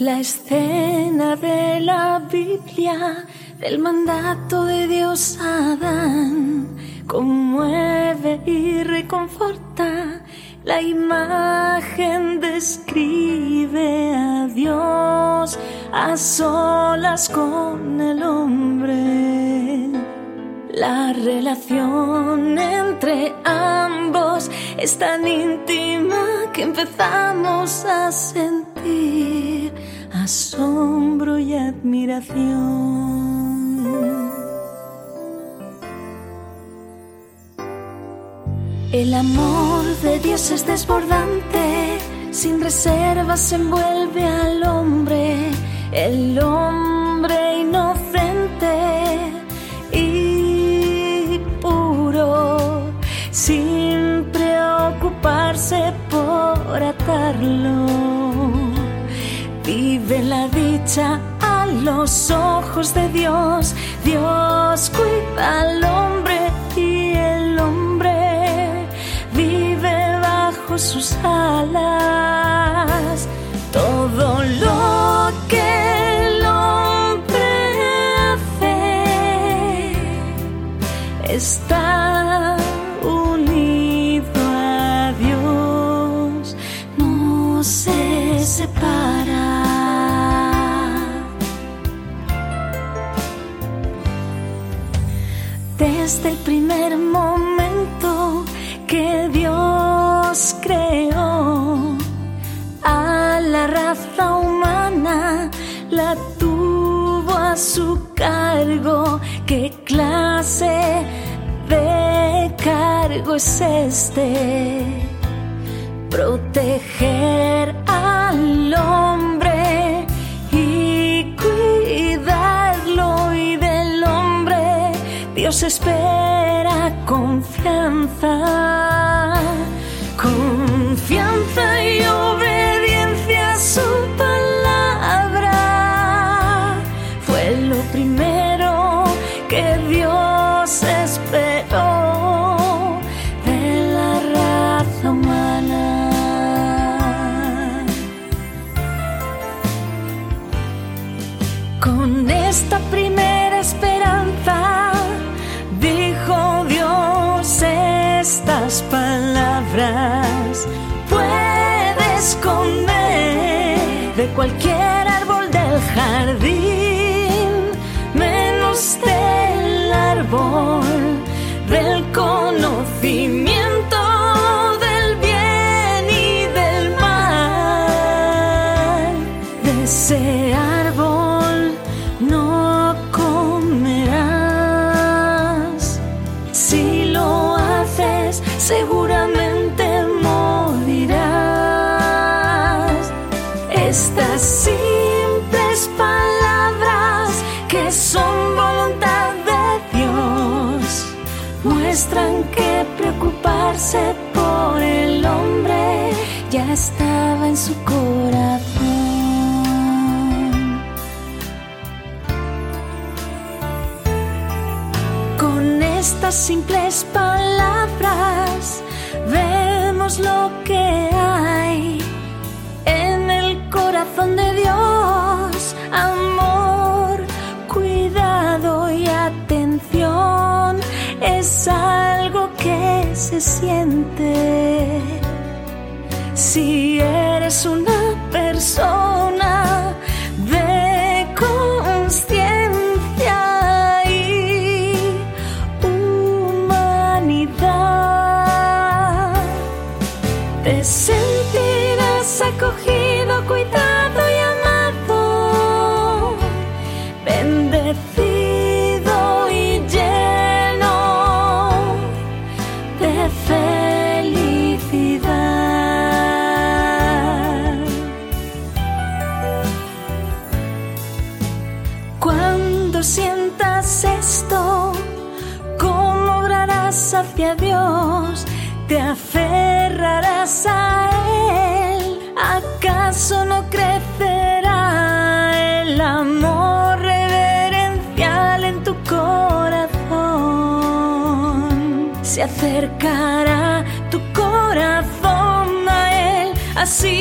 La escena de la Biblia del mandato de Dios a Adán conmueve y reconforta. La imagen describe a Dios a solas con el hombre. La relación entre ambos es tan íntima que empezamos a sentir asombro y admiración. El amor de Dios es desbordante, sin reservas envuelve al hombre, el hombre inocente y puro, sin preocuparse por atarlo Vive la dicha a los ojos de Dios. Dios cuida al hombre y el hombre vive bajo sus alas. Todo lo que el hombre hace está desde el primer momento que Dios creó a la raza humana, la tuvo a su cargo. ¿Qué clase de cargo es este? Proteger al hombre Dios espera confianza, confianza cualquier árbol del jardín, menos del árbol del conocimiento del bien y del mal. De ese árbol no comerás. Si lo haces, seguramente son voluntad de Dios muestran que preocuparse por el hombre ya estaba en su corazón. Con estas simples palabras es algo que se siente. Si eres una persona de conciencia y humanidad, te sentirás acogido, Cuando sientas esto, ¿cómo obrarás hacia Dios? ¿Te aferrarás a Él? ¿Acaso no crecerá el amor reverencial en tu corazón? Se acercará tu corazón a Él, así